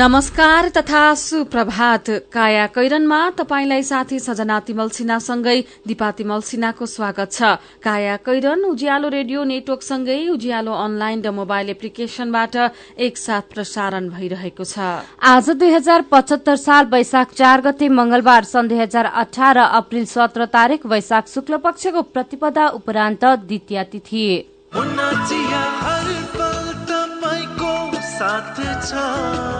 नमस्कार तथा सुप्रभात। काया कैरनमा तपाईंलाई साथी सजना तिमल सिन्हासँगै दिपा तिमल सिन्हाको स्वागत छ। काया कैरन उज्यालो रेडियो नेटवर्कसँगै उज्यालो अनलाइन र मोबाइल एप्लिकेशनबाट एकसाथ प्रसारण भइरहेको छ। आज दुई हजार पचहत्तर साल वैशाख चार गते मंगलबार सन् दुई हजार अठार अप्रेल सत्र तारीक वैशाख शुक्ल पक्षको प्रतिपदा उपरान्त द्वितीय तिथि। काया कैरनका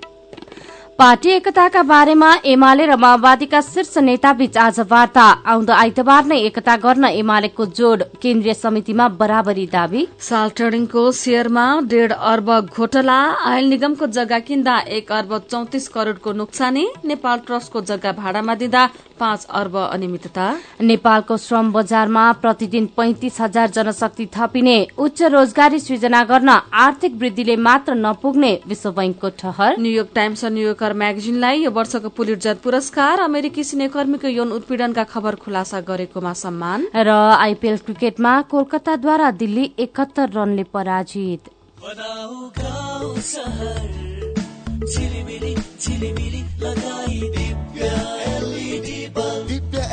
पार्टी एकताका बारेमा एमाले र माओवादीका शीर्ष नेताबीच आज वार्ता। आउँदो आइतबार नै एकता गर्न एमालेको जोड केन्द्रीय समितिमा बराबरी दावी। साल ट्रेडिङको शेयरमा डेढ अर्ब घोटला आयल निगमको जग्गा किन्दा एक अर्ब चौतिस करोड़को नोक्सानी नेपाल ट्रस्टको जग्गा भाडामा दिँदा पाँच अर्ब अनियमितता। नेपालको श्रम बजारमा प्रतिदिन पैंतिस हजार जनशक्ति थपिने उच्च रोजगारी सृजना गर्न आर्थिक वृद्धिले मात्र नपुग्ने विश्व बैंकको ठहर। न्यूयोर्क टाइम्स र न्यूयोर्कर म्यागजिनलाई यो वर्षको पुलिटजर पुरस्कार अमेरिकी सिनेकर्मीको यौन उत्पीड़नका खबर खुलासा गरेकोमा सम्मान र आइपीएल क्रिकेटमा कोलकाताद्वारा दिल्ली एकहत्तर रनले पराजित।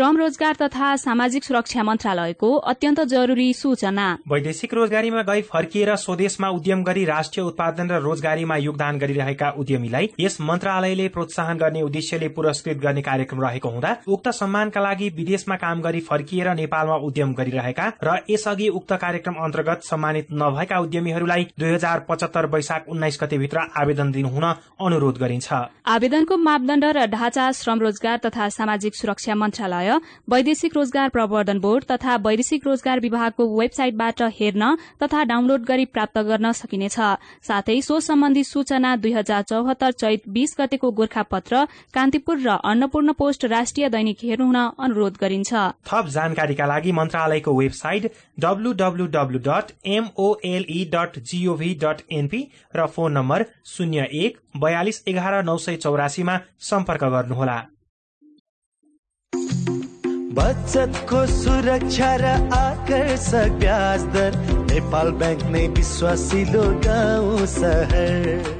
श्रम रोजगार तथा सामाजिक सुरक्षा मन्त्रालयको अत्यन्त जरूरी सूचना। वैदेशिक रोजगारीमा गई फर्किएर स्वदेशमा उद्यम गरी राष्ट्रिय उत्पादन र रोजगारीमा योगदान गरिरहेका उद्यमीलाई यस मन्त्रालयले प्रोत्साहन गर्ने उद्देश्यले पुरस्कृत गर्ने कार्यक्रम रहेको हुँदा उक्त सम्मानका लागि विदेशमा काम गरी फर्किएर नेपालमा उद्यम गरिरहेका र यसअघि उक्त कार्यक्रम अन्तर्गत सम्मानित नभएका उद्यमीहरूलाई दुई हजार पचहत्तर वैशाख उन्नाइस गतेभित्र आवेदन दिनुहुन अनुरोध गरिन्छ। आवेदनको मापदण्ड र ढाँचा श्रम रोजगार तथा सामाजिक सुरक्षा मन्त्रालय वैदेशिक रोजगार प्रवर्धन बोर्ड तथा वैदेशिक रोजगार विभागको वेबसाइटबाट हेर्न तथा डाउनलोड गरी प्राप्त गर्न सकिनेछ। साथै सो सम्बन्धी सूचना दुई हजार चौहत्तर चैत बीस गतेको गोर्खापत्र कान्तिपुर र अन्नपूर्ण पोस्ट राष्ट्रिय दैनिक हेर्नुहुन अनुरोध गरिन्छ। थप जानकारीका लागि मन्त्रालयको वेबसाइट एनपी र फोन नम्बर शून्य एक बयालिस एघार नौ सय चौरासीमा सम्पर्क गर्नुहोला। बचतको सुरक्षा र आकर्षक ब्याज दर। नेपाल ब्याङ्क नै विश्वासिलो गाउँ सहर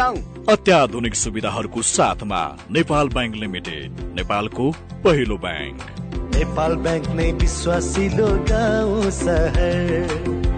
अत्याधुनिक सुविधाहरूको साथमा नेपाल ब्याङ्क लिमिटेड नेपालको पहिलो ब्याङ्क। नेपाल ब्याङ्क नै विश्वासिलो गाउँ सहर।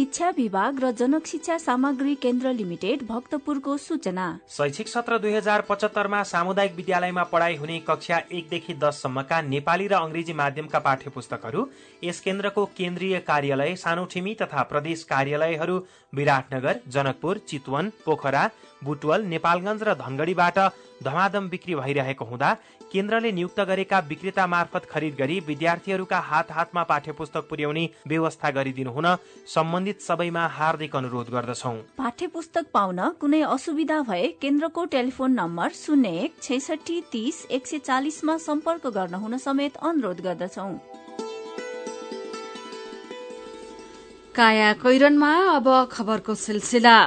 शिक्षा विभाग र जनक शिक्षा सामग्री केन्द्र लिमिटेड भक्तपुरको सूचना। शैक्षिक सत्र दुई हजार पचहत्तरमा सामुदायिक विद्यालयमा पढाइ हुने कक्षा एकदेखि दससम्मका नेपाली र अंग्रेजी माध्यमका पाठ्य पुस्तकहरू यस केन्द्रको केन्द्रीय कार्यालय सानोठिमी तथा प्रदेश कार्यालयहरू विराटनगर जनकपुर चितवन पोखरा बुटवल नेपालगंज र धनगढ़ीबाट धमाधम बिक्री भइरहेको हुँदा केन्द्रले नियुक्त गरेका विक्रेता मार्फत खरिद गरी विद्यार्थीहरूका हात हातमा पाठ्य पुस्तक पुर्याउने व्यवस्था गरिदिनु हुन सम्बन्धित सबैमा हार्दिक अनुरोध गर्दछौ। पाठ्य पुस्तक पाउन कुनै असुविधा भए केन्द्रको टेलिफोन नम्बर शून्य एक छैसठी तीस एक सय चालिसमा सम्पर्क गर्न हुन समेत अनुरोध गर्दछौ। काया कैरनमा अब खबरको सिलसिला।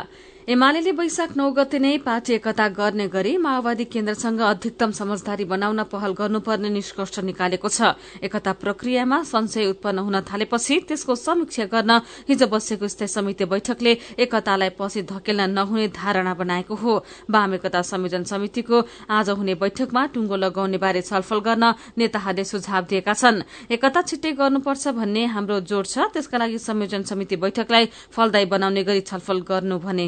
एमाले वैशाख नौ गते नै पार्टी एकता गर्ने गरी माओवादी केन्द्रसँग अधिकतम समझदारी बनाउन पहल गर्नुपर्ने निष्कर्ष निकालेको छ। एकता प्रक्रियामा संशय उत्पन्न हुन थालेपछि त्यसको समीक्षा गर्न हिजो बसेको स्थायी समिति बैठकले एकतालाई पछि धकेल्न नहुने धारणा बनाएको हो। वाम एकता संयोजन समितिको आज हुने बैठकमा टुङ्गो लगाउने बारे छलफल गर्न नेताहरूले सुझाव दिएका छन्। एकता छिट्टै गर्नुपर्छ भन्ने हाम्रो जोड़ छ। त्यसका लागि संयोजन समिति बैठकलाई फलदायी बनाउने गरी छलफल गर्नु भने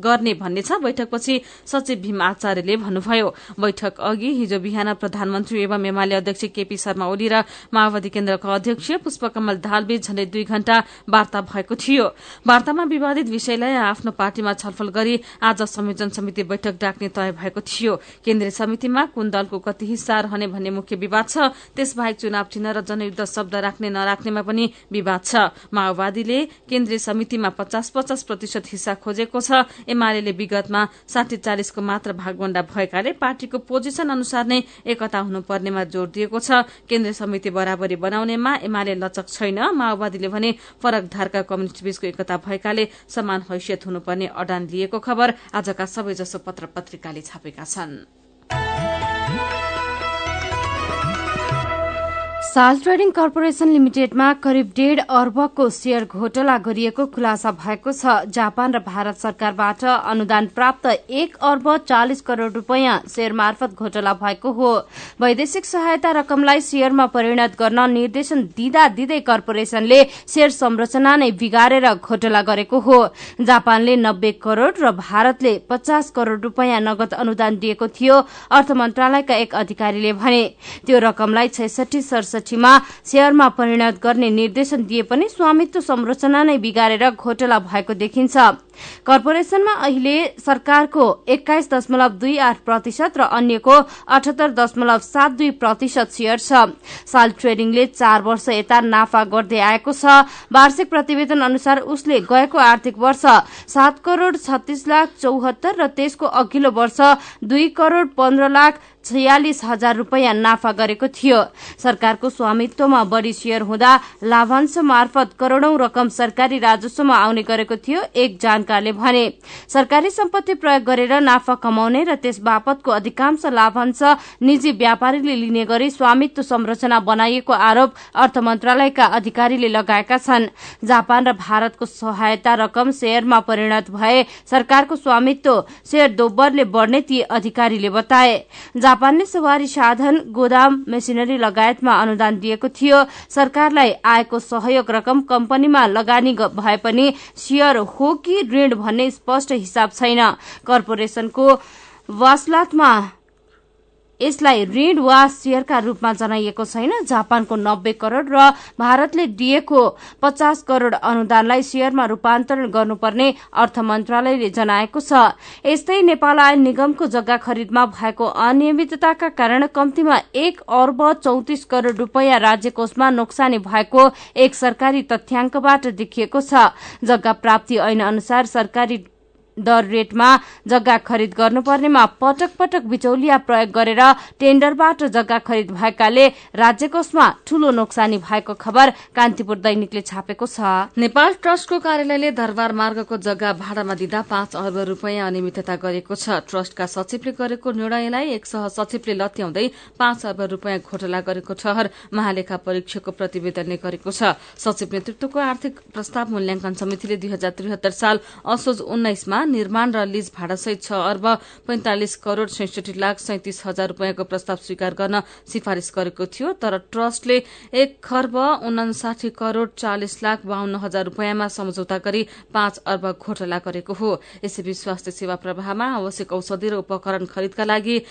गर्ने भन्ने छ। बैठकपछि सचिव भीम आचार्यले भन्नुभयो। बैठक अघि हिजो बिहान प्रधानमन्त्री एवं एमाले अध्यक्ष केपी शर्मा ओली र माओवादी केन्द्रका अध्यक्ष पुष्पकमल दाहालबीच झण्डै दुई घण्टा वार्ता भएको थियो। वार्तामा विवादित विषयलाई आफ्नो पार्टीमा छलफल गरी आज संयोजन समिति बैठक डाक्ने तय भएको थियो। केन्द्रीय समितिमा कुन दलको कति हिस्सा रहने भन्ने मुख्य विवाद छ। त्यसबाहेक चुनाव चिन्ह र जनयुद्ध शब्द राख्ने नराख्नेमा पनि विवाद छ। माओवादीले केन्द्रीय समितिमा पचास पचास प्रतिशत हिस्सा खोजेको छ। एमाले विगतमा साठी चालिसको मात्र भागवण्डा भएकाले पार्टीको पोजिसन अनुसार नै एकता हुनुपर्नेमा जोड़ दिएको छ। केन्द्रीय समिति बराबरी बनाउनेमा एमाले लचक छैन। माओवादीले भने फरक धारका कम्युनिष्ट बीचको एकता भएकाले समान हैसियत हुनुपर्ने अडान लिएको खबर आजका सबैजसो पत्र पत्रिकाले छापेका छन्। साल ट्रेडिङ कर्पोरेशन लिमिटेडमा करिब डेढ़ अर्बको शेयर घोटाला गरिएको खुलासा भएको छ। जापान र भारत सरकारबाट अनुदान प्राप्त एक अर्ब चालिस करोड़ रूपियाँ शेयर मार्फत घोटाला भएको हो। वैदेशिक सहायता रकमलाई शेयरमा परिणत गर्न निर्देशन दिँदा दिँदै कर्पोरेशनले शेयर संरचना नै बिगारेर घोटाला गरेको हो। जापानले नब्बे करोड़ र भारतले पचास करोड़ रूपियाँ नगद अनुदान दिएको थियो अर्थ मन्त्रालयका एक अधिकारीले भने। त्यो रकमलाई छैसठी सडसठीमा शेयरमा परिणत गर्ने निर्देशन दिए पनि स्वामित्व संरचना नै बिगारेर घोटाला भएको देखिन्छ। कर्पोरेशनमा अहिले सरकारको एक्काइस दशमलव दुई आठ प्रतिशत र अन्यको अठहत्तर दशमलव सात दुई प्रतिशत शेयर छ। साल ट्रेडिङले चार वर्ष यता नाफा गर्दै आएको छ। वार्षिक प्रतिवेदन अनुसार उसले गएको आर्थिक वर्ष सात करोड़ छत्तीस लाख चौहत्तर र त्यसको अघिल्लो वर्ष दुई करोड़ पन्ध्र लाख छयालिस हजार रूपियाँ नाफा गरेको थियो। सरकारको स्वामित्वमा बढ़ी शेयर हुँदा लाभांश मार्फत करोड़ौं रकम सरकारी राजस्वमा आउने गरेको थियो। एक जानकारले भने सरकारी सम्पत्ति प्रयोग गरेर नाफा कमाउने र त्यस बापतको अधिकांश लाभांश निजी व्यापारीले लिने गरी स्वामित्व संरचना बनाइएको आरोप अर्थ मन्त्रालयका अधिकारीले लगाएका छन्। जापान र भारतको सहायता रकम शेयरमा परिणत भए सरकारको स्वामित्व शेयर दोब्बरले बढ़ने ती अधिकारीले बताए। जापानले सवारी साधन गोदाम मेसिनरी लगायतमा अनुदान दिएको थियो। सरकारलाई आएको सहयोग रकम कम्पनीमा लगानी भए पनि शेयर हो कि ऋण भन्ने स्पष्ट हिसाब छैन। कर्पोरेशनको वासलातमा यसलाई ऋण वा शेयरका रूपमा जनाइएको छैन। जापानको नब्बे करोड़ र भारतले दिएको पचास करोड़ अनुदानलाई शेयरमा रूपान्तरण गर्नुपर्ने अर्थ मन्त्रालयले जनाएको छ। यस्तै नेपाल आयल निगमको जग्गा खरिदमा भएको अनियमितताका कारण कम्तीमा एक अर्ब चौतिस करोड़ रूपियाँ राज्य कोषमा नोक्सानी भएको एक सरकारी तथ्याङ्कबाट देखिएको छ। जग्गा प्राप्ति ऐन अनुसार सरकारी दर रेटमा जग्गा खरिद गर्नुपर्नेमा पटक पटक बिचौलिया प्रयोग गरेर टेण्डरबाट जग्गा खरिद भएकाले राज्य कोषमा ठूलो नोक्सानी भएको खबर कान्तिपुर दैनिकले छापेको छ। नेपाल ट्रस्टको कार्यालयले दरबार मार्गको जग्गा भाडामा दिँदा पाँच अर्ब रूपियाँ अनियमितता गरेको छ। ट्रस्टका सचिवले गरेको निर्णयलाई एक सह सचिवले लत्याउँदै पाँच अर्ब रूपियाँ घोटाला गरेको ठहर महालेखा परीक्षकको प्रतिवेदनले गरेको छ। सचिव नेतृत्वको आर्थिक प्रस्ताव मूल्याङ्कन समितिले दुई हजार त्रिहत्तर साल असोज उन्नाइसमा निर्माण र लीज भाडासहित छ अर्ब पैंतालिस करोड़ छैसठी लाख सैतिस हजार रूपियाँको प्रस्ताव स्वीकार गर्न सिफारिश गरेको थियो तर ट्रस्टले एक खर्ब उनासाठी करोड़ चालिस लाख बाहन्न हजार रूपियाँमा सम्झौता गरी पाँच अर्ब घोटाला गरेको हो। यसैबीच स्वास्थ्य सेवा प्रवाहमा आवश्यक औषधि र उपकरण खरिदका लागि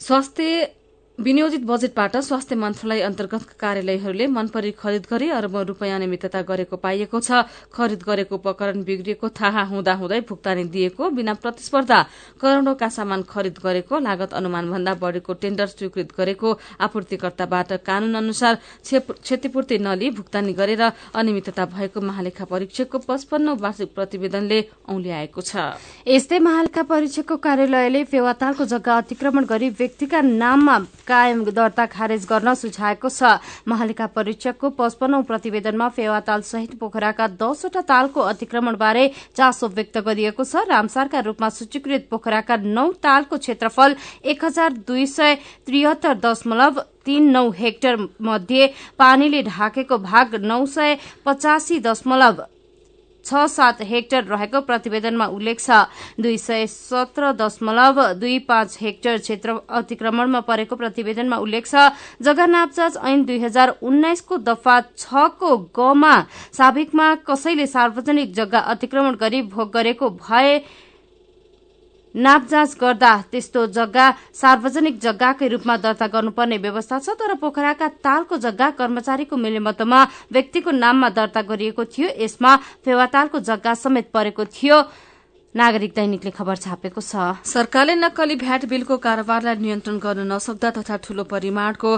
स्वास्थ्य विनियोजित बजेटबाट स्वास्थ्य मन्त्रालय अन्तर्गतका कार्यालयहरूले मनपरी खरिद गरी अरबौं रूपियाँ अनियमितता गरेको पाइएको छ। खरिद गरेको उपकरण बिग्रिएको थाहा हुँदाहुँदै भुक्तानी दिएको बिना प्रतिस्पर्धा करोड़ौंका सामान खरिद गरेको लागत अनुमान भन्दा बढ़ेको टेण्डर स्वीकृत गरेको आपूर्तिकर्ताबाट कानून अनुसार क्षतिपूर्ति नलिई भुक्तानी गरेर अनियमितता भएको महालेखा परीक्षकको पचपन्न वार्षिक प्रतिवेदनले औल्याएको छ। यस्तै महालेखा परीक्षकको कार्यालयले फेवातालको जग्गा अतिक्रमण गरी व्यक्तिका नाममा कायम दर्ता खारेज गर्न सुझाएको छ। महालेखा परीक्षकको पचपन्नौ प्रतिवेदनमा फेवाताल सहित पोखराका दसवटा तालको अतिक्रमणबारे चासो व्यक्त गरिएको छ। रामसारका रूपमा सूचीकृत पोखराका नौ तालको क्षेत्रफल एक हजार दुई सय त्रिहत्तर दशमलव तीन नौ हेक्टर मध्ये पानीले ढाकेको भाग नौ सय पचासी दशमलव छ सात हेक्टर रहेको प्रतिवेदनमा उल्लेख छ। दुई सय सत्र दशमलव दुई पाँच हेक्टर क्षेत्र अतिक्रमणमा परेको प्रतिवेदनमा उल्लेख छ जग्गा नापचाज ऐन दुई हजार उन्नाइसको दफा छको गमा साबिकमा कसैले सार्वजनिक जग्गा अतिक्रमण गरी भोग गरेको भए नाप जाँच गर्दा त्यस्तो जग्गा सार्वजनिक जग्गाकै रूपमा दर्ता गर्नुपर्ने व्यवस्था छ तर पोखराका तालको जग्गा कर्मचारीको मिलेमतोमा व्यक्तिको नाममा दर्ता गरिएको थियो। यसमा फेवातालको जग्गा समेत परेको थियो। नागरिक दैनिकले खबर छापेको छ। सरकारले नक्कली भ्याट बिलको कारोबारलाई नियन्त्रण गर्न नसक्दा तथा ठूलो परिमाणको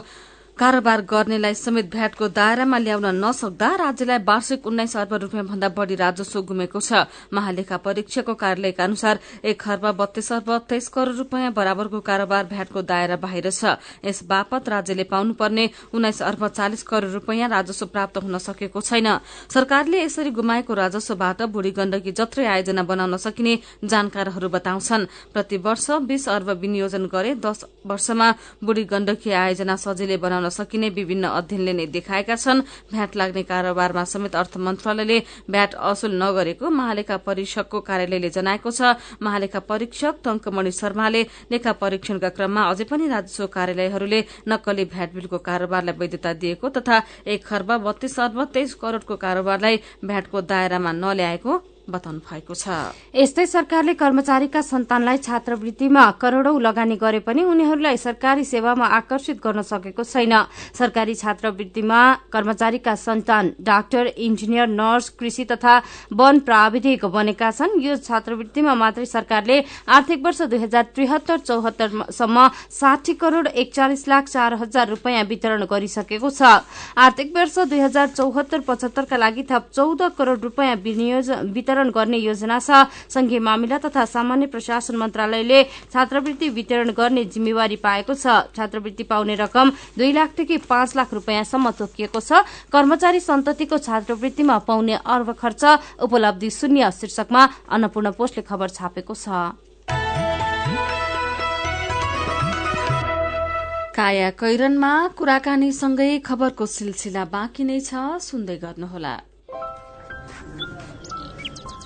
कारोबार गर्नेलाई समेत भ्याटको दायरामा ल्याउन नसक्दा राज्यलाई वार्षिक उन्नाइस अर्ब रूपियाँ भन्दा बढ़ी राजस्व गुमेको छ। महालेखा परीक्षकको कार्यालयका अनुसार एक खर्ब बत्तीस अर्ब तेइस करोड़ रूपियाँ बराबरको कारोबार भ्याटको दायरा बाहिर छ। यस बापत राज्यले पाउनुपर्ने उन्नाइस अर्ब चालिस करोड़ रूपियाँ राजस्व प्राप्त हुन सकेको छैन। सरकारले यसरी गुमाएको राजस्वबाट बुढ़ी गण्डकी जत्रै आयोजना बनाउन सकिने जानकारहरू बताउँछन्। प्रति वर्ष बीस अर्ब विनियोजन गरे दश वर्षमा बुढ़ी गण्डकी आयोजना सजिलै बनाउन सकिने विभिन्न अध्ययनले नै देखाएका छन्। भ्याट लाग्ने कारोबारमा समेत अर्थ मन्त्रालयले भ्याट असुल नगरेको महालेखा परीक्षकको कार्यालयले जनाएको छ। महालेखा परीक्षक टंकमणि शर्माले लेखा परीक्षणका क्रममा अझै पनि राजस्व कार्यालयहरूले नक्कली भ्याट बिलको कारोबारलाई वैधता दिएको तथा एक खर्ब बत्तीस अर्ब तेइस करोड़को कारोबारलाई भ्याटको दायरामा नल्याएको बताउनु भएको छ। यस्तै सरकारले कर्मचारीका सन्तानलाई छात्रवृत्तिमा करोड़ौं लगानी गरे पनि उनीहरूलाई सरकारी सेवामा आकर्षित गर्न सकेको छैन। सरकारी छात्रवृत्तिमा कर्मचारीका सन्तान डाक्टर इन्जिनियर नर्स कृषि तथा वन प्राविधिक बनेका छन्। यो छात्रवृत्तिमा मात्रै सरकारले आर्थिक वर्ष दुई हजार त्रिहत्तर चौहत्तरसम्म साठी करोड़ एकचालिस लाख चार हजार रूपियाँ वितरण गरिसकेको छ। आर्थिक वर्ष दुई हजार चौहत्तर पचहत्तरका लागि थप चौध करोड़ रूपियाँ वितरण वितरण गर्ने योजना छ। संघीय मामिला तथा सामान्य प्रशासन मन्त्रालयले छात्रवृत्ति वितरण गर्ने जिम्मेवारी पाएको छ। छात्रवृत्ति पाउने रकम दुई लाखदेखि पाँच लाख रूपियाँसम्म तोकिएको छ। कर्मचारी सन्ततिको छात्रवृत्तिमा पाउने अर्ब खर्च उपलब्धि शून्य शीर्षकमा अन्नपूर्ण पोस्टले खबर छापेको छ। काया कैरनमा कुराकानीसँगै खबरको सिलसिला बाँकी नै छ। सुन्दै गर्नुहोला।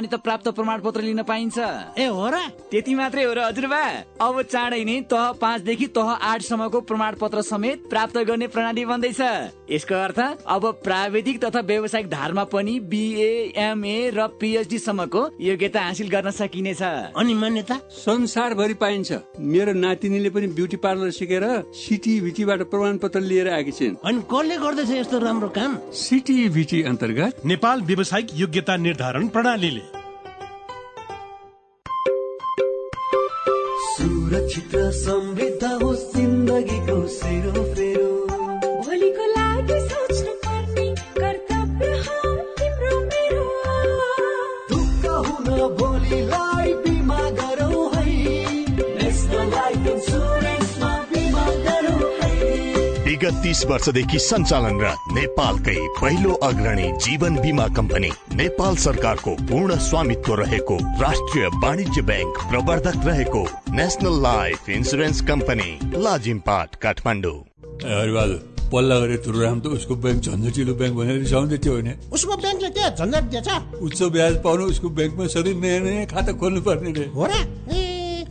मान्यता प्राप्त प्रमाण पत्र लिन पाइन्छ। ए हो र? त्यति मात्रै हो र हजुरबा। अब चाँडै नै तह पाँचदेखि तह आठसम्मको प्रमाण पत्र समेत प्राप्त गर्ने प्रणाली बन्दैछ। यसको अर्थ अब प्राविधिक तथा व्यवसायिक धारमा पनि बिए एमए र पिएचडी सम्मको योग्यता हासिल गर्न सकिनेछ। अनि मान्यता? संसारभरि पाइन्छ। मेरो नातिनीले पनि ब्युटी पार्लर सिकेर सिटिभिटीबाट प्रमाण पत्र लिएर आएकी छिन्। अनि कसले गर्दैछ यस्तो राम्रो काम? सिटिभिटी अन्तर्गत नेपाल व्यावसायिक योग्यता निर्धारण प्रणालीले। सुरक्षित समृद्ध तीस वर्षदेखि सञ्चालनरत नेपालकै पहिलो अग्रणी जीवन बिमा कम्पनी नेपाल सरकारको पूर्ण स्वामित्व रहेको राष्ट्रिय वाणिज्य ब्याङ्क प्रवर्धक रहेको national life insurance company Lazimpat Kathmandu. पल्ला गरे तुरुराम त उसको ब्याङ्क झन्झटिलो ब्याङ्क भनेर रिसाउँदै थियो होइन? उसको ब्याङ्कले के झन्झट दिएछ। उच्च ब्याज पाउनु उसको ब्याङ्कमा सधैँ नयाँ नयाँ खाता खोल्नु पर्ने रे। हो र?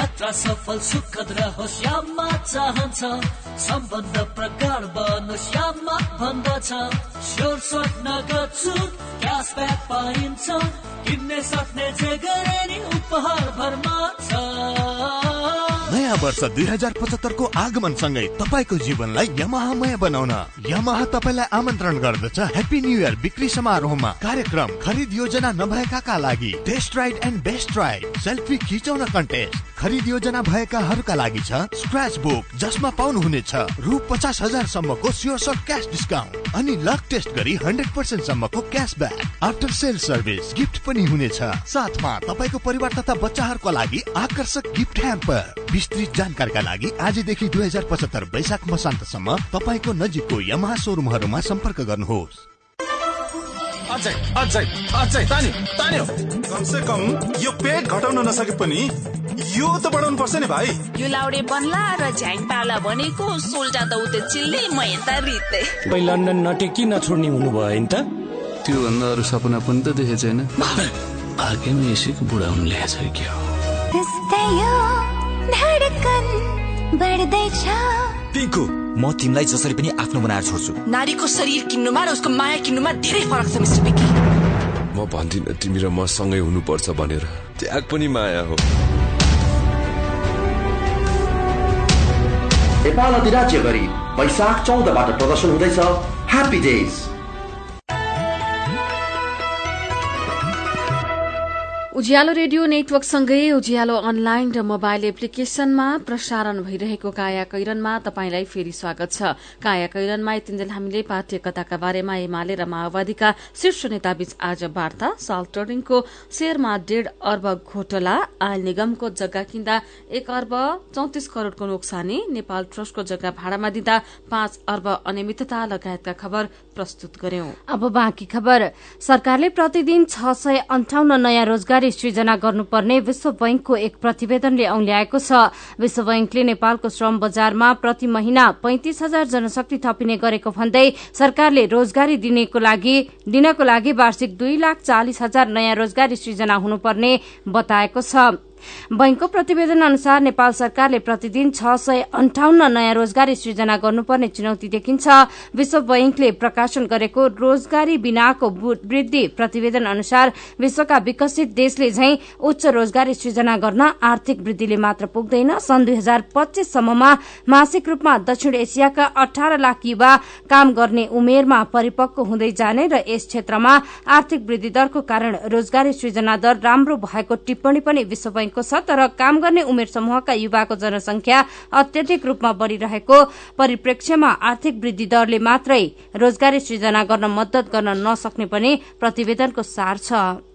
यात्रा सफल सुखद रहोस्। यामा चाहन्छ सम्बन्ध प्रगाढ बनोस् यामा भन्दछ स्योर सर्ट नगद छुट क्यासब्याक पाइन्छ किन्ने सक्ने जे गरे नि उपहार भरमा छ। नयाँ वर्ष दुई हजार पचहत्तरको आगमनसँगै तपाईँको जीवनलाई यमाहामय बनाउन। यमाहा तपाईँलाई आमन्त्रण गर्दछ। ह्याप्पी न्यु इयर बिक्री समारोहमा कार्यक्रम खरिद योजना नभएकाका लागि। Test ride and best ride selfie खिचाउन कन्टेस्ट खरिद योजना भएकाहरूका लागि छ स्क्रच बुक जसमा पाउनुहुनेछ रु पचास हजार सम्मको स्योर सर्ट क्यास डिस्काउन्ट अनि लक टेस्ट गरी हन्ड्रेड पर्सेन्ट सम्मको cashback after sale service gift पनि हुनेछ। साथमा तपाईँको परिवार तथा बच्चाहरूका लागि आकर्षक गिफ्ट ह्याम्पर। विस्तृत जानकारीका लागि आजदेखि दुई हजार पचहत्तर वैशाख मसान्तसम्म तपाईँको नजिकको यमहा सोरुमहरूमा सम्पर्क गर्नुहोस्। अझै अझै अझै तान्यो तान्यो। कमसे कम यो पेट घटाउन नसके पनि यो त बढाउनु पर्छ नि भाइ। यो लाउडे बन्ला र झ्याङ पाला भनेको सोल्टा त उते चिल्ले म यता रित्ते। तपाईँ लन्डन नटेकी नछोड्ने हुनुभयो नि त। त्योभन्दा अरू सपना पनि त देखेको छैन। भाग्यमा यसैको बुढा हुनु ल्याएछ कि हो? धडकन बढ्दैछ। पिङ्कु म तिमीलाई जसरी पनि आफ्नो बनाएर छोड्छु। नारीको शरीर किन्नुमा र उसको माया किन्नुमा धेरै फरक छ मिस्टर बिकी म भन्दिन तिमी र म सँगै हुनुपर्छ भनेर। त्याग पनि माया हो। नेपाल अधिराज्य गरी वैशाख चौधबाट प्रदर्शन हुँदैछ ह्याप्पी डेज उज्यालो रेडियो नेटवर्कसँगै उज्यालो अनलाइन र मोबाइल एप्लिकेशनमा प्रसारण भइरहेको काया कैरनमा तपाईंलाई फेरि स्वागत छ। काया कैरनमा यतिन्जेल हामीले पार्टी कथाका बारेमा एमाले र माओवादीका शीर्ष नेताबीच आज वार्ता साल टर्निङको शेयरमा डेढ़ अर्ब घोटला आयल निगमको जग्गा किन्दा एक अर्ब चौतिस करोड़को नोक्सानी नेपाल ट्रस्टको जग्गा भाडामा दिँदा पाँच अर्ब अनियमितता लगायतका खबर प्रस्तुत गर्यौं। सरकारले प्रतिदिन छ सय अन्ठाउन्न नयाँ रोजगारी सृजना गर्नुपर्ने विश्व बैंकको एक प्रतिवेदनले औल्याएको छ। विश्व बैंकले नेपालको श्रम बजारमा प्रति महिना पैंतिस हजार जनशक्ति थपिने गरेको भन्दै सरकारले रोजगारी दिनको लागि दिनको लागि वार्षिक दुई लाख चालिस हजार नयाँ रोजगारी सृजना हुनुपर्ने बताएको छ। बैंकको प्रतिवेदन अनुसार नेपाल सरकारले प्रतिदिन छ सय अन्ठाउन्न नयाँ रोजगारी सृजना गर्नुपर्ने चुनौती देखिन्छ। विश्व बैंकले प्रकाशन गरेको रोजगारी बिनाको वृद्धि प्रतिवेदन अनुसार विश्वका विकसित देशले झै उच्च रोजगारी सृजना गर्न आर्थिक वृद्धिले मात्र पुग्दैन। सन् दुई हजार पच्चीससम्ममा मासिक रूपमा दक्षिण एसियाका अठार लाख युवा काम गर्ने उमेरमा परिपक्व हुँदै जाने र यस क्षेत्रमा आर्थिक वृद्धि दरको कारण रोजगारी सृजना दर राम्रो भएको टिप्पणी पनि विश्व बैंक भएको छ तर काम गर्ने उमेर समूहका युवाको जनसंख्या अत्यधिक रूपमा बढ़िरहेको परिप्रेक्ष्यमा आर्थिक वृद्धि दरले मात्रै रोजगारी सृजना गर्न मद्दत गर्न नसक्ने पनि प्रतिवेदनको सार छ।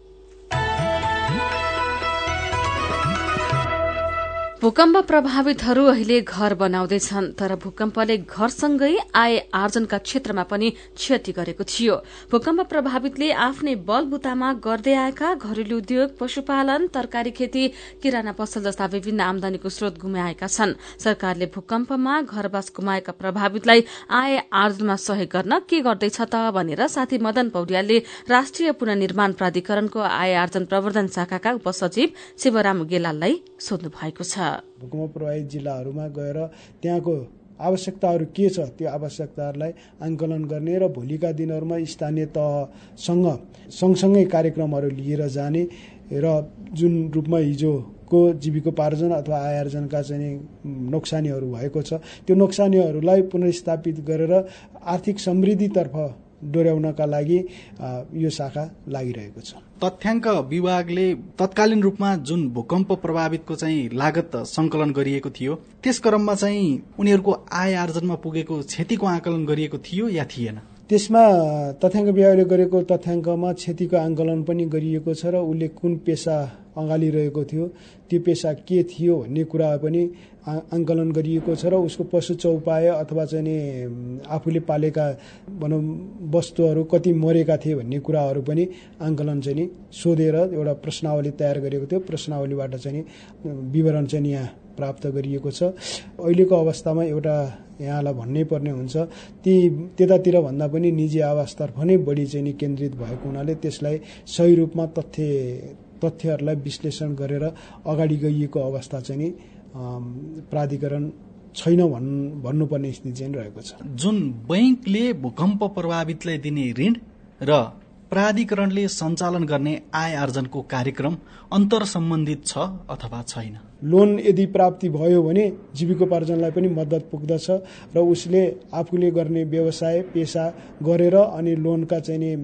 भूकम्प प्रभावितहरू अहिले घर बनाउँदैछन् तर भूकम्पले घरसँगै आय आर्जनका क्षेत्रमा पनि क्षति गरेको थियो। भूकम्प प्रभावितले आफ्नै बलबुतामा गर्दै आएका घरेलु उद्योग पशुपालन तरकारी खेती किराना पसल जस्ता विभिन्न आमदानीको स्रोत गुमाएका छन्। सरकारले भूकम्पमा घरबास गुमाएका प्रभावितलाई आय आर्जनमा सहयोग गर्न के गर्दैछ त भनेर साथी मदन पौड्यालले राष्ट्रिय पुननिर्माण प्राधिकरणको आय आर्जन प्रवर्धन शाखाका उपसचिव शिवराम गेलाललाई सोध्नु भएको छ। भूकम्प प्रभावित जिल्लाहरूमा गएर त्यहाँको आवश्यकताहरू के छ त्यो आवश्यकताहरूलाई आङ्कलन गर्ने र भोलिका दिनहरूमा स्थानीय तहसँग सँगसँगै कार्यक्रमहरू लिएर जाने र जुन रूपमा हिजोको जीविकोपार्जन अथवा आय आर्जनका चाहिँ नोक्सानीहरू भएको छ त्यो नोक्सानीहरूलाई पुनर्स्थापित गरेर आर्थिक समृद्धितर्फ डोर्याउनका लागि यो शाखा लागिरहेको छ। तथ्याङ्क विभागले तत्कालीन रूपमा जुन भूकम्प प्रभावितको चाहिँ लागत संकलन गरिएको थियो त्यस क्रममा चाहिँ उनीहरूको आय आर्जनमा पुगेको क्षतिको आकलन गरिएको थियो या थिएन? त्यसमा तथ्याङ्क विभागले गरेको तथ्याङ्कमा क्षतिको आङ्कलन पनि गरिएको छ र उसले कुन पेसा अँगालिरहेको थियो त्यो पेसा के थियो भन्ने कुरा पनि आङ्कलन गरिएको छ र उसको पशु चौपाय अथवा चाहिँ नि आफूले पालेका भनौँ वस्तुहरू कति मरेका थिए भन्ने कुराहरू पनि आङ्कलन चाहिँ नि सोधेर एउटा प्रश्नावली तयार गरेको थियो। प्रश्नावलीबाट चाहिँ नि विवरण चाहिँ यहाँ प्राप्त गरिएको छ। अहिलेको अवस्थामा एउटा यहाँलाई भन्नै पर्ने हुन्छ। ती त्यतातिर भन्दा पनि निजी आवासतर्फ नै बढी चाहिँ नि केन्द्रित भएको हुनाले त्यसलाई सही रूपमा तथ्य तथ्यहरूलाई विश्लेषण गरेर अगाडि गइएको अवस्था चाहिँ नि प्राधिकरण छैन भन् भन्नुपर्ने स्थिति चाहिँ रहेको छ। जुन बैङ्कले भूकम्प प्रभावितलाई दिने ऋण र प्राधिकरणले सञ्चालन गर्ने आय आर्जनको कार्यक्रम अन्तर सम्बन्धित छ अथवा छैन? लोन यदि प्राप्ति भयो भने जीविकोपार्जनलाई पनि मद्दत पुग्दछ र उसले आफूले गर्ने व्यवसाय पेसा गरेर अनि लोनका चाहिँ नि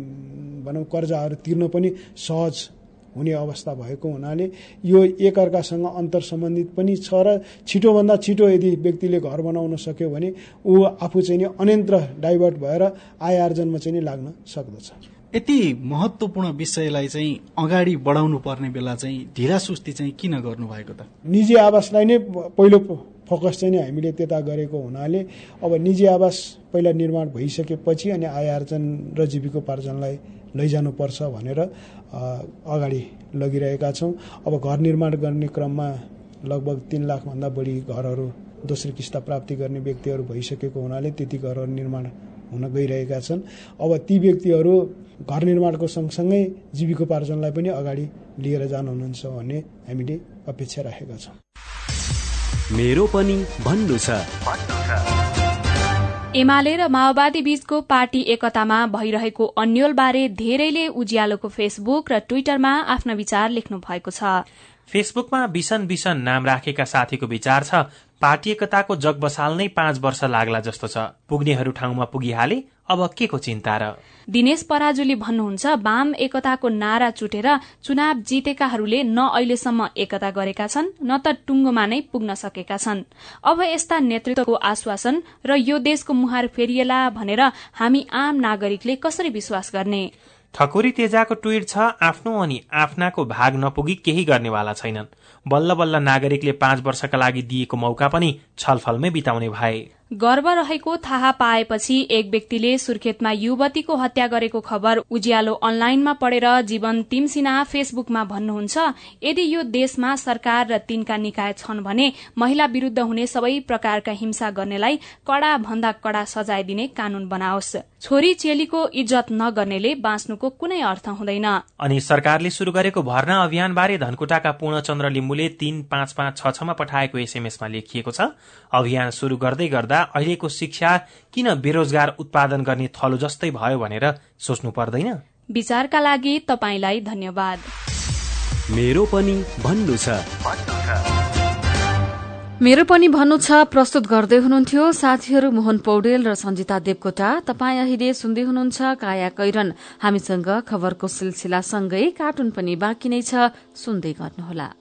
भनौँ कर्जाहरू तिर्न पनि सहज हुने अवस्था भएको हुनाले यो एकअर्कासँग अन्तर सम्बन्धित पनि छ र छिटोभन्दा छिटो यदि व्यक्तिले घर बनाउन सक्यो भने ऊ आफू चाहिँ नि अन्यन्त्र डाइभर्ट भएर आय आर्जनमा चाहिँ नि लाग्न सक्दछ। यति महत्वपूर्ण विषयलाई चाहिँ अगाडि बढाउनु पर्ने बेला चाहिँ ढिला सुस्ती चाहिँ किन गर्नुभएको त? निजी आवासलाई नै पहिलो फोकस चाहिँ नि हामीले त्यता गरेको हुनाले अब निजी आवास पहिला निर्माण भइसकेपछि अनि आय आर्जन र जीविकोपार्जनलाई लैजानुपर्छ भनेर अगाडि लगिरहेका छौँ। अब घर निर्माण गर्ने क्रममा लगभग तिन लाखभन्दा बढी घरहरू दोस्रो किस्ता प्राप्ति गर्ने व्यक्तिहरू भइसकेको हुनाले त्यति घरहरू निर्माण हुन गइरहेका छन्। अब ती व्यक्तिहरू घर निर्माणको सँगसँगै जीविकोपार्जनलाई पनि अगाडि लिएर जानुहुनेछ भन्ने हामीले अपेक्षा राखेका छौँ। मेरो पनि भन्नु छ। एमाले र माओवादी बीचको पार्टी एकतामा भइरहेको अन्यलबारे धेरैले उज्यालोको फेसबुक र ट्विटरमा आफ्ना विचार लेख्नु भएको छ। फेसबुकमा बिसन बिसन नाम राखेका साथीको विचार छ पार्टी एकताको जग बसाल्नै पाँच वर्ष लाग्ला जस्तो छ। पुग्नेहरू ठाउँमा पुगिहाले अब के को चिन्ता र? दिनेश पराजुली भन्नुहुन्छ वाम एकताको नारा चुटेर चुनाव जितेकाहरूले न अहिलेसम्म एकता गरेका छन् न त टुङ्गोमा नै पुग्न सकेका छन्। अब यस्ता नेतृत्वको आश्वासन र यो देशको मुहार फेरिएला भनेर हामी आम नागरिकले कसरी विश्वास गर्ने? ठकुरी तेजाको ट्वीट छ आफ्नो अनि आफ्नाको भाग नपुगी केही गर्नेवाला छैनन्। बल्ल बल्ल नागरिकले पाँच वर्षका लागि दिएको मौका पनि छलफलमै बिताउने भए। गर्व रहेको थाहा पाएपछि एक व्यक्तिले सुर्खेतमा युवतीको हत्या गरेको खबर उज्यालो अनलाइनमा पढेर जीवन तिमसिना फेसबुकमा भन्नुहुन्छ यदि यो देशमा सरकार र तिनका निकाय छन् भने महिला विरूद्ध हुने सबै प्रकारका हिंसा गर्नेलाई कड़ा भन्दा कड़ा सजाय दिने कानून बनाओस्। छोरी चेलीको इज्जत नगर्नेले बाँच्नुको कुनै अर्थ हुँदैन। अनि सरकारले शुरू गरेको भर्ना अभियानबारे धनकुटाका पूर्णचन्द्र लिम्बुले तीन पाँच पाँच छ छमा पठाएको एसएमएसमा लेखिएको छ। अभियान शुरू गर्दै गर्दा अहिलेको शिक्षा किन बेरोजगार उत्पादन गर्ने थलो जस्तै भयो भनेर सोच्नु पर्दैन? विचारका लागि तपाईँलाई धन्यवाद। मेरो पनि भन्नु छ। मेरो पनि भन्नु छ प्रस्तुत गर्दै हुनुहुन्थ्यो साथीहरू मोहन पौडेल र सञ्जिता देवकोटा। तपाईँ अहिले सुन्दै हुनुहुन्छ काया कैरन। हामीसँग खबरको सिलसिलासँगै कार्टुन पनि बाँकी नै छ सुन्दै गर्नुहोला।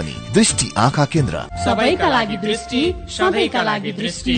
पनि दृष्टि आँखा केन्द्र सबैका लागि दृष्टि सधैँका लागि दृष्टि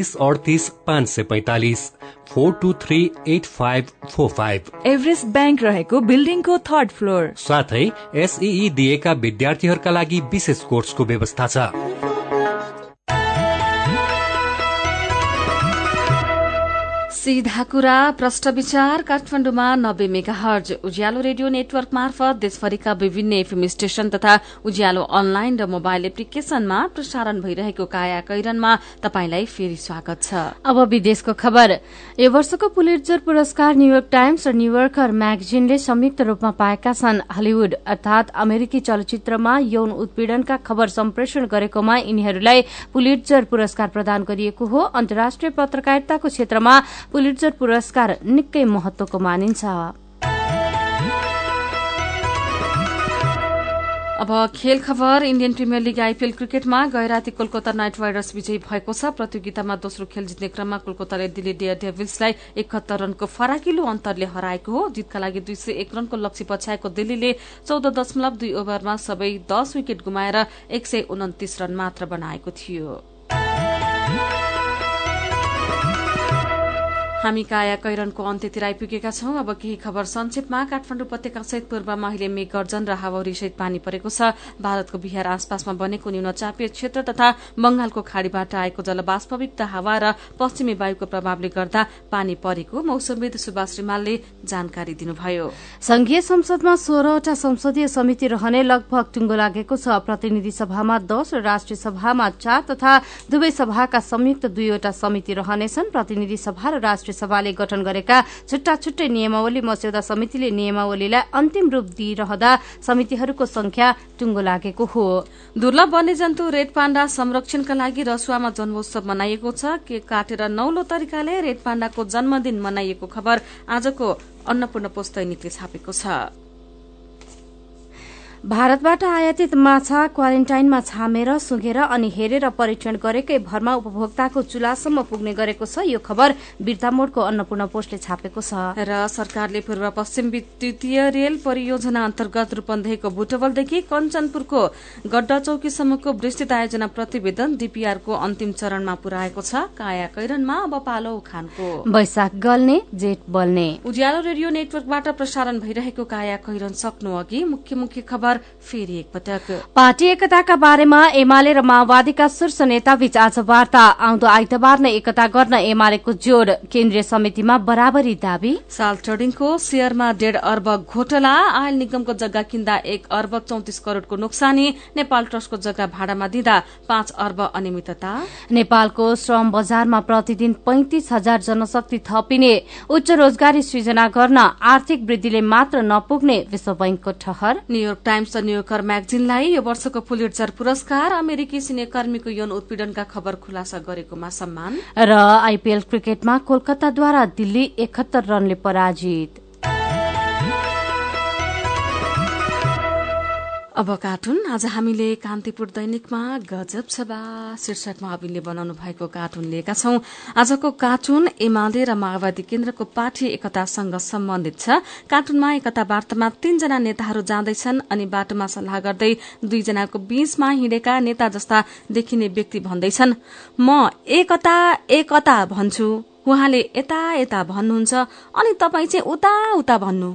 अडतिस पाँच सय पैतालिस four two three eight five four five Everest bank रहेको बिल्डिङको थर्ड फ्लोर साथै एसई दिएका विद्यार्थीहरूका लागि विशेष कोर्सको व्यवस्था छ सीधा कुरा प्रष्ट विचार काठमाडौँमा नब्बे mega hertz Ujyaalo radio network मार्फत देशभरिका विभिन्न एफएम स्टेशन तथा उज्यालो अनलाइन र मोबाइल एप्लिकेशनमा प्रसारण भइरहेको काया कैरनमा तपाईंलाई फेरि स्वागत छ। अब विदेशको खबर। यो वर्षको पुलिट्जर पुरस्कार न्यूयोर्क टाइम्स र न्यूयोर्कर म्यागजिनले संयुक्त रूपमा पाएका छन्। हलिउड अर्थात अमेरिकी चलचित्रमा यौन उत्पीड़नका खबर सम्प्रेषण गरेकोमा यिनीहरूलाई पुलिट्जर पुरस्कार प्रदान गरिएको हो। अन्तर्राष्ट्रिय पत्रकारिताको क्षेत्रमा पुलिट्जर पुरस्कार निकै महत्वको मानिन्छ। अब खेल खबर इण्डियन प्रिमियर लिग आइपीएल क्रिकेटमा गैराती कोलकाता नाइट राइडर्स विजयी भएको छ। प्रतियोगितामा दोस्रो खेल जित्ने क्रममा कोलकाताले दिल्ली डेयर डेभिल्सलाई एकहत्तर रनको फराकिलो अन्तरले हराएको हो। जितका लागि दुई सय एक रनको लक्ष्य पछ्याएको दिल्लीले चौध दशमलव दुई ओभरमा सबै दस विकेट गुमाएर एक सय उन्तिस रन मात्र बनाएको थियो। हामी काया कैरनको अन्त्यतिर आइपुगेका छौं। अब केही खबर संक्षेपमा। काठमाडौँ उपत्यका सहित पूर्वमा अहिले मेघगर्जन र हावरी सहित पानी परेको छ। भारतको बिहार आसपासमा बनेको न्यून चापिय क्षेत्र तथा बंगालको खाड़ीबाट आएको जलबाष्पयुक्त हावा र पश्चिमी वायुको प्रभावले गर्दा पानी परेको मौसमविद सुभाष रिमालले जानकारी दिनुभयो। संघीय संसदमा सोह्रवटा संसदीय समिति रहने लगभग टुङ्गो लागेको छ। प्रतिनिधि सभामा दश र राष्ट्रिय सभामा चार तथा दुवै सभाका संयुक्त दुईवटा समिति रहनेछन्। प्रतिनिधि सभा र राष्ट्रिय सभाले गठन गरेका छुट्टा छुट्टै नियमावली मस्यौदा समितिले नियमावलीलाई अन्तिम रूप दिइरहँदा समितिहरूको संख्या टुङ्गो लागेको हो। दुर्लभ वन्यजन्तु रेड पाण्डा संरक्षणका लागि रसुवामा जन्मोत्सव मनाइएको छ। केक काटेर नौलो तरिकाले रेड पाण्डाको जन्मदिन मनाइएको खबर आजको अन्नपूर्ण पोस्तैनिकले छापेको छ। भारतबाट आयातित माछा क्वारेन्टाइनमा छामेर सुँघेर अनि हेरेर परीक्षण गरेकै भरमा उपभोक्ताको चुलासम्म पुग्ने गरेको छ यो खबर। बिर्तामोडको अन्नपूर्ण पोस्टले छापेको छ। र सरकारले पूर्व पश्चिम विद्युतीय रेल परियोजना अन्तर्गत रूपन्देहीको बुटवलदेखि कञ्चनपुरको गड्डा चौकीसम्मको विस्तृत आयोजना प्रतिवेदन डीपीआरको अन्तिम चरणमा पुर्याएको छ। काया कैरनमा अब पालो उखानको। वैशाख गल्ने जेठ बल्ने। उज्यालो रेडियो नेटवर्कबाट प्रसारण भइरहेको काया कैरन सक्नु अघि मुख्य मुख्य खबर। फेरि एकपटक। पार्टी एकताका बारेमा एमाले र माओवादीका शीर्ष नेता बीच आज वार्ता। आउँदो आइतबार नै एकता गर्न एमालेको जोड केन्द्रीय समितिमा बराबरी दावी। साल ट्रेडिङको शेयरमा डेढ अर्ब घोटला। आयल निगमको जग्गा किन्दा एक अर्ब चौतिस करोड़को नोक्सानी। नेपाल ट्रस्टको जग्गा भाडामा दिँदा पाँच अर्ब अनियमितता। नेपालको श्रम बजारमा प्रतिदिन पैंतिस हजार जनशक्ति थपिने। उच्च रोजगारी सृजना गर्न आर्थिक वृद्धिले मात्र नपुग्ने विश्व बैंकको ठहर। न्यूयोर्क टाइम्स र न्यूयोर्कर म्यागजिनलाई यो वर्षको पुलिट्जर पुरस्कार अमेरिकी सिने कर्मीको यौन उत्पीड़नका खबर खुलासा गरेकोमा सम्मान। र आइपीएल क्रिकेटमा कोलकाताद्वारा दिल्ली एकहत्तर रनले पराजित। अब कार्टुन। आज हामीले कान्तिपुर दैनिकमा गजब सभा शीर्षकमा अविनले बनाउनु भएको कार्टुन लिएका छौं। आजको कार्टुन एमाले र माओवादी केन्द्रको पार्टी एकतासँग सम्बन्धित छ। कार्टुनमा एकता वार्तामा तीनजना नेताहरू जाँदैछन् अनि बाटोमा सल्लाह गर्दै दुईजनाको बीचमा हिँडेका नेता जस्ता देखिने व्यक्ति भन्दैछन्। म एकता एकता भन्छु। उहाँले यता यता भन्नुहुन्छ अनि तपाईँ चाहिँ उता उता भन्नु।